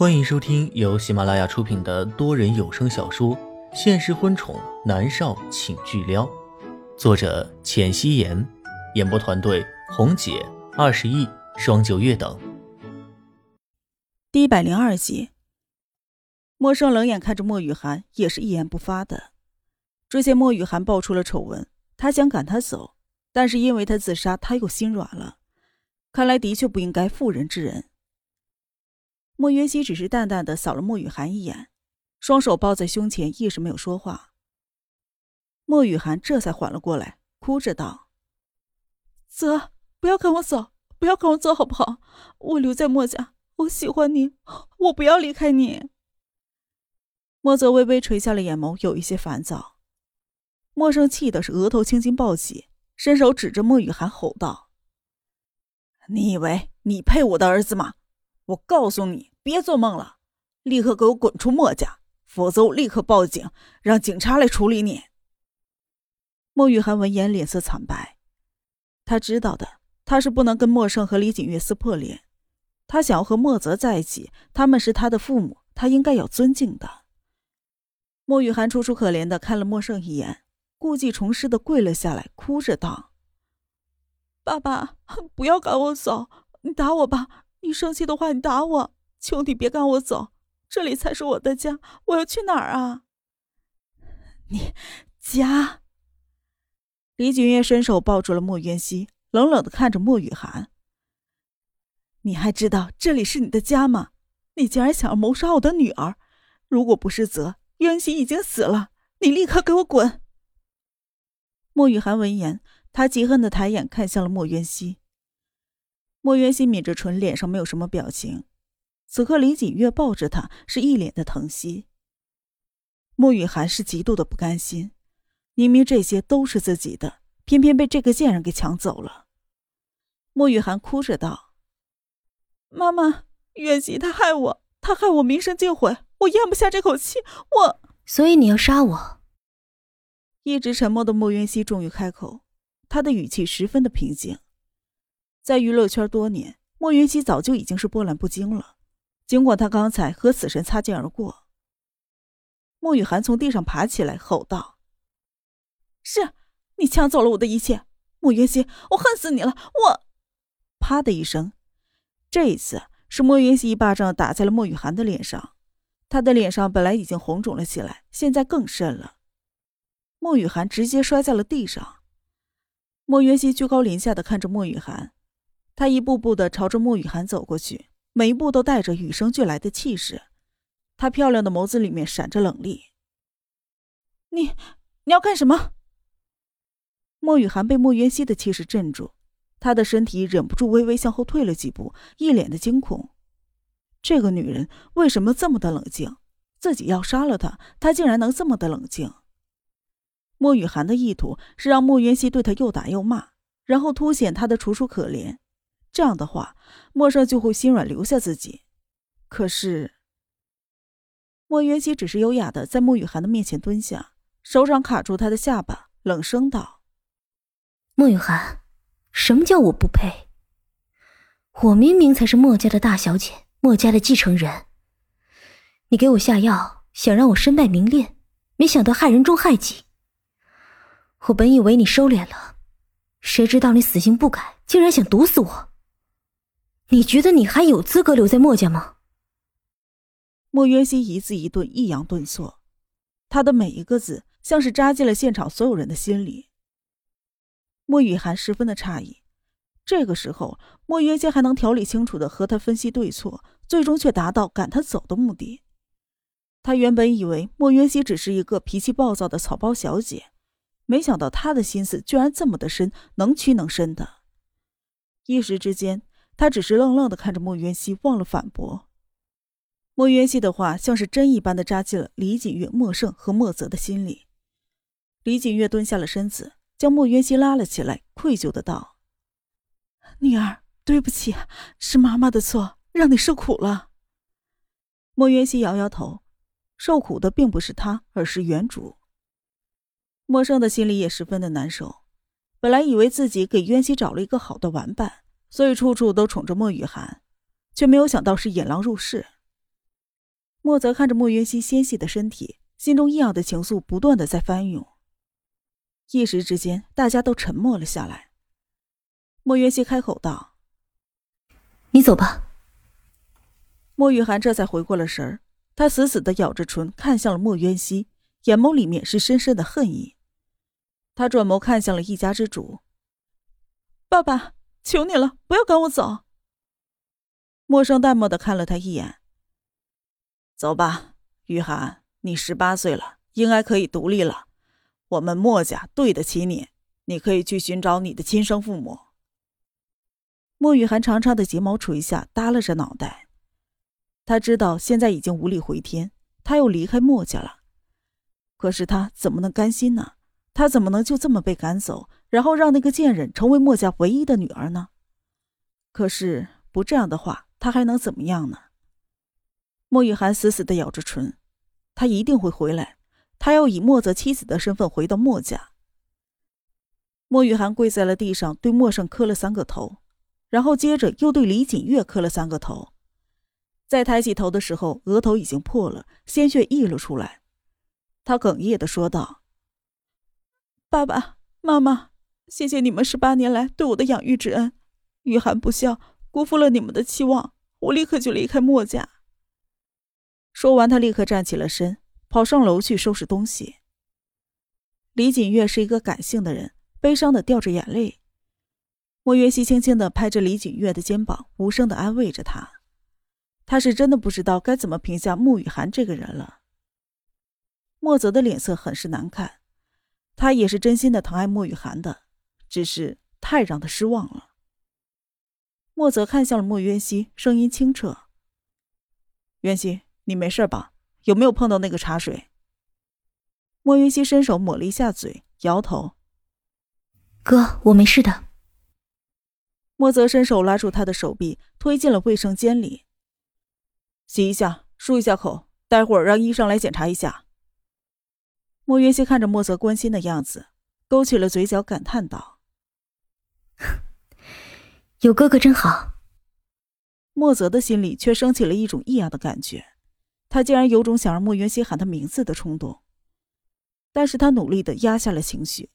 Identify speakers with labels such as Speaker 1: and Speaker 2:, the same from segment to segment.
Speaker 1: 欢迎收听由喜马拉雅出品的多人有声小说《现实婚宠男少请巨撩》，作者：浅汐颜，演播团队：红姐、二十亿、双九月等。
Speaker 2: 第一百零二集，莫生冷眼看着莫雨涵，也是一言不发的。之前莫雨涵爆出了丑闻，他想赶他走，但是因为他自杀，他又心软了。看来的确不应该妇人之仁。莫云熙只是淡淡的扫了莫雨涵一眼，双手抱在胸前，一直没有说话。莫雨涵这才缓了过来，哭着道：“泽，不要赶我走，不要赶我走，好不好？我留在莫家，我喜欢你，我不要离开你。”莫泽微微垂下了眼眸，有一些烦躁。莫生气的是额头青筋暴起，伸手指着莫雨涵吼道：“你以为你配我的儿子吗？我告诉你！”别做梦了，立刻给我滚出墨家，否则我立刻报警，让警察来处理你。莫雨涵闻言脸色惨白，他知道的，他是不能跟莫胜和李锦月撕破脸。他想要和莫泽在一起，他们是他的父母，他应该要尊敬的。莫雨涵楚楚可怜的看了莫胜一眼，故技重施的跪了下来，哭着道：“爸爸，不要赶我走，你打我吧，你生气的话，你打我。”求你别赶我走，这里才是我的家，我要去哪儿啊？你家？李景月伸手抱住了莫渊熙，冷冷的看着莫雨涵。你还知道这里是你的家吗？你竟然想要谋杀我的女儿！如果不是泽渊熙已经死了，你立刻给我滚！莫雨涵闻言，他极恨的抬眼看向了莫渊熙。莫渊熙抿着唇，脸上没有什么表情。此刻，李锦月抱着他，是一脸的疼惜。莫雨涵是极度的不甘心，明明这些都是自己的，偏偏被这个贱人给抢走了。莫雨涵哭着道：“妈妈，袁熙他害我，他害我名声尽毁，我咽不下这口气，我……
Speaker 3: 所以你要杀我？”
Speaker 2: 一直沉默的莫云熙终于开口，他的语气十分的平静。在娱乐圈多年，莫云熙早就已经是波澜不惊了。尽管他刚才和死神擦肩而过，莫雨涵从地上爬起来，吼道：“是你抢走了我的一切，莫云熙，我恨死你了！我……”啪的一声，这一次是莫云熙一巴掌打在了莫雨涵的脸上，他的脸上本来已经红肿了起来，现在更甚了。莫雨涵直接摔在了地上。莫云熙居高临下的看着莫雨涵，他一步步的朝着莫雨涵走过去。每一步都带着与生俱来的气势，她漂亮的眸子里面闪着冷厉。你，你要干什么？莫雨涵被莫渊熙的气势镇住，她的身体忍不住微微向后退了几步，一脸的惊恐。这个女人为什么这么的冷静？自己要杀了她，她竟然能这么的冷静？莫雨涵的意图是让莫渊熙对她又打又骂，然后凸显她的楚楚可怜。这样的话，莫少就会心软留下自己。可是，莫元熙只是优雅的在莫雨涵的面前蹲下，手掌卡住她的下巴，冷声道：“
Speaker 3: 莫雨涵，什么叫我不配？我明明才是莫家的大小姐，莫家的继承人。你给我下药，想让我身败名裂，没想到害人终害己。我本以为你收敛了，谁知道你死性不改，竟然想毒死我。”你觉得你还有资格留在墨家吗？
Speaker 2: 莫渊熙一字一顿，抑扬顿挫，他的每一个字像是扎进了现场所有人的心里。莫雨涵十分的诧异，这个时候莫渊熙还能条理清楚的和他分析对错，最终却达到赶他走的目的。他原本以为莫渊熙只是一个脾气暴躁的草包小姐，没想到他的心思居然这么的深，能屈能伸的。一时之间。他只是愣愣的看着莫渊熙，忘了反驳。莫渊熙的话像是针一般的扎进了李锦月、莫盛和莫泽的心里。李锦月蹲下了身子，将莫渊熙拉了起来，愧疚的道：“女儿，对不起，是妈妈的错，让你受苦了。”莫渊熙摇摇头，受苦的并不是他，而是原主。莫盛的心里也十分的难受，本来以为自己给渊熙找了一个好的玩伴。所以处处都宠着莫雨涵，却没有想到是引狼入室。莫泽看着莫渊熙纤细的身体，心中异样的情愫不断的在翻涌。一时之间，大家都沉默了下来。莫渊熙开口道：“
Speaker 3: 你走吧。”
Speaker 2: 莫雨涵这才回过了神儿，他死死的咬着唇，看向了莫渊熙，眼眸里面是深深的恨意。他转眸看向了一家之主：“爸爸，求你了，不要赶我走。”默生淡漠的看了他一眼：“走吧，雨涵，你十八岁了，应该可以独立了。我们莫家对得起你，你可以去寻找你的亲生父母。”莫雨涵长长的睫毛垂下，耷拉着脑袋。他知道现在已经无力回天，他又离开莫家了。可是他怎么能甘心呢？他怎么能就这么被赶走，然后让那个贱人成为墨家唯一的女儿呢？可是不这样的话，他还能怎么样呢？莫雨涵死死的咬着唇，他一定会回来，他要以莫泽妻子的身份回到墨家。莫雨涵跪在了地上，对莫胜磕了三个头，然后接着又对李锦月磕了三个头。在抬起头的时候，额头已经破了，鲜血溢了出来。他哽咽的说道：“爸爸妈妈，谢谢你们十八年来对我的养育之恩。雨涵不孝，辜负了你们的期望，我立刻就离开墨家。”说完，他立刻站起了身，跑上楼去收拾东西。李锦月是一个感性的人，悲伤的掉着眼泪。莫云熙轻轻的拍着李锦月的肩膀，无声的安慰着他。他是真的不知道该怎么评价穆雨涵这个人了。莫泽的脸色很是难看，他也是真心的疼爱穆雨涵的，只是太让他失望了。莫泽看向了莫渊熙，声音清澈：“渊熙，你没事吧？有没有碰到那个茶水？”莫渊熙伸手抹了一下嘴，摇头：“
Speaker 3: 哥，我没事的。”
Speaker 2: 莫泽伸手拉住他的手臂，推进了卫生间里。洗一下，漱一下口，待会儿让医生来检查一下。莫云熙看着莫泽关心的样子，勾起了嘴角，感叹道：“
Speaker 3: 有哥哥真好。”
Speaker 2: 莫泽的心里却升起了一种异样的感觉，他竟然有种想让莫云熙喊他名字的冲动。但是他努力的压下了情绪，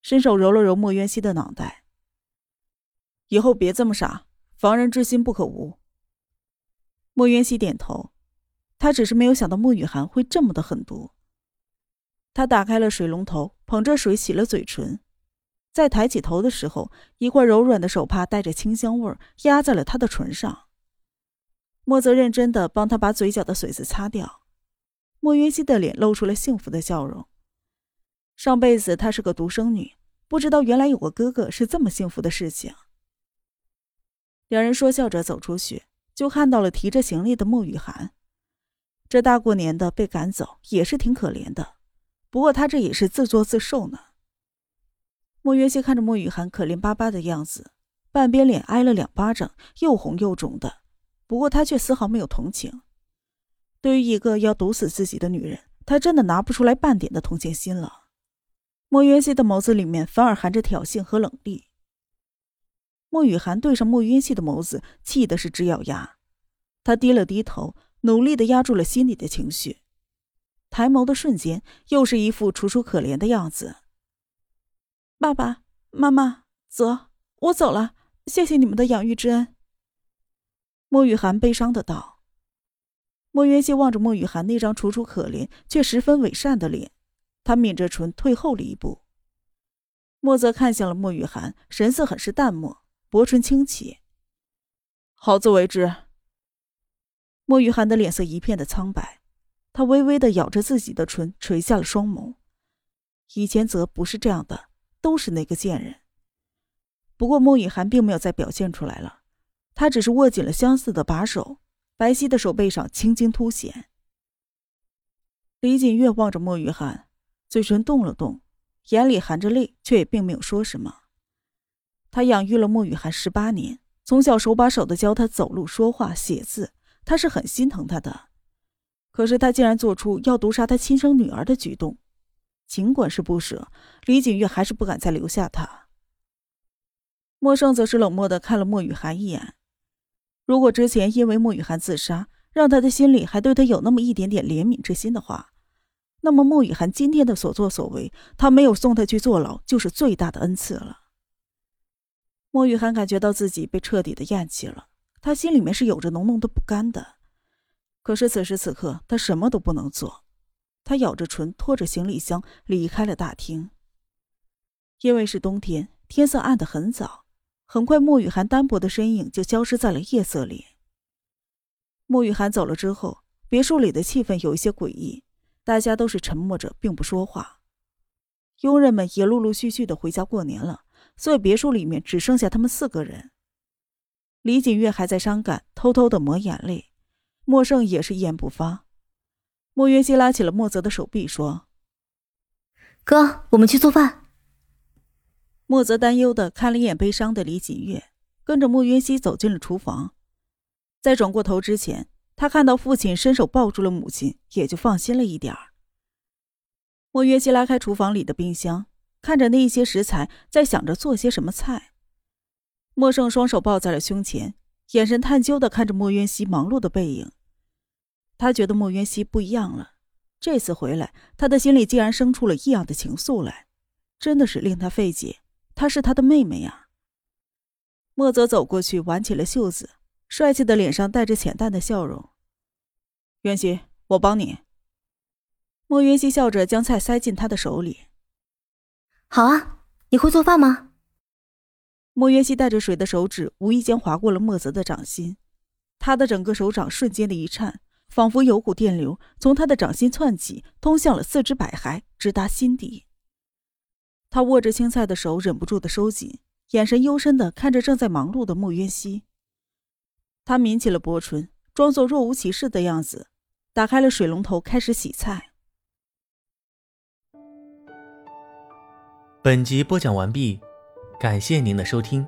Speaker 2: 伸手揉了揉莫渊熙的脑袋：“以后别这么傻，防人之心不可无。”莫渊熙点头，他只是没有想到莫雨涵会这么的狠毒。他打开了水龙头，捧着水洗了嘴唇，在抬起头的时候，一块柔软的手帕带着清香味儿压在了他的唇上。莫泽认真的帮他把嘴角的水渍擦掉，莫渊熙的脸露出了幸福的笑容。上辈子她是个独生女，不知道原来有个哥哥是这么幸福的事情。两人说笑着走出去。就看到了提着行李的莫雨涵，这大过年的被赶走也是挺可怜的。不过他这也是自作自受呢。莫约西看着莫雨涵可怜巴巴的样子，半边脸挨了两巴掌，又红又肿的。不过他却丝毫没有同情。对于一个要毒死自己的女人，他真的拿不出来半点的同情心了。莫约西的眸子里面反而含着挑衅和冷厉。莫雨涵对上莫云熙的眸子，气的是直咬牙。他低了低头，努力的压住了心里的情绪。抬眸的瞬间，又是一副楚楚可怜的样子。爸爸妈妈，泽，我走了，谢谢你们的养育之恩。莫雨涵悲伤的道。莫云熙望着莫雨涵那张楚楚可怜却十分伪善的脸，他抿着唇退后了一步。莫泽看向了莫雨涵，神色很是淡漠。薄唇轻启，好自为之。莫雨涵的脸色一片的苍白，他微微的咬着自己的唇，垂下了双眸。以前则不是这样的，都是那个贱人。不过莫雨涵并没有再表现出来了，他只是握紧了相似的把手，白皙的手背上青筋凸显。李锦月望着莫雨涵，嘴唇动了动，眼里含着泪，却也并没有说什么。他养育了莫雨涵十八年，从小手把手的教他走路、说话、写字，他是很心疼他的。可是他竟然做出要毒杀他亲生女儿的举动，尽管是不舍，李景玉还是不敢再留下他。莫胜则是冷漠的看了莫雨涵一眼。如果之前因为莫雨涵自杀，让他的心里还对他有那么一点点怜悯之心的话，那么莫雨涵今天的所作所为，他没有送他去坐牢，就是最大的恩赐了。莫雨涵感觉到自己被彻底的厌弃了，他心里面是有着浓浓的不甘的。可是此时此刻，他什么都不能做。他咬着唇，拖着行李箱离开了大厅。因为是冬天，天色暗得很早，很快莫雨涵单薄的身影就消失在了夜色里。莫雨涵走了之后，别墅里的气氛有一些诡异，大家都是沉默着，并不说话。佣人们也陆陆续续的回家过年了，所以别墅里面只剩下他们四个人。李锦月还在伤感，偷偷的抹眼泪。莫胜也是一言不发。莫云熙拉起了莫泽的手臂，说：“
Speaker 3: 哥，我们去做饭。”
Speaker 2: 莫泽担忧的看了一眼悲伤的李锦月，跟着莫云熙走进了厨房。在转过头之前，他看到父亲伸手抱住了母亲，也就放心了一点儿。莫云熙拉开厨房里的冰箱，看着那一些食材，在想着做些什么菜。莫胜双手抱在了胸前，眼神探究的看着莫云熙忙碌的背影。他觉得莫渊熙不一样了，这次回来，他的心里竟然生出了异样的情愫来，真的是令他费解。她是他的妹妹呀。莫泽走过去，挽起了袖子，帅气的脸上带着浅淡的笑容。渊熙，我帮你。莫渊熙笑着将菜塞进他的手里。
Speaker 3: 好啊，你会做饭吗？
Speaker 2: 莫渊熙带着水的手指无意间划过了莫泽的掌心，他的整个手掌瞬间的一颤。仿佛有股电流从他的掌心窜起，通向了四肢百骸，直达心底。他握着青菜的手忍不住的收紧，眼神幽深的看着正在忙碌的穆渊熙。他抿起了薄唇，装作若无其事的样子，打开了水龙头，开始洗菜。
Speaker 1: 本集播讲完毕，感谢您的收听。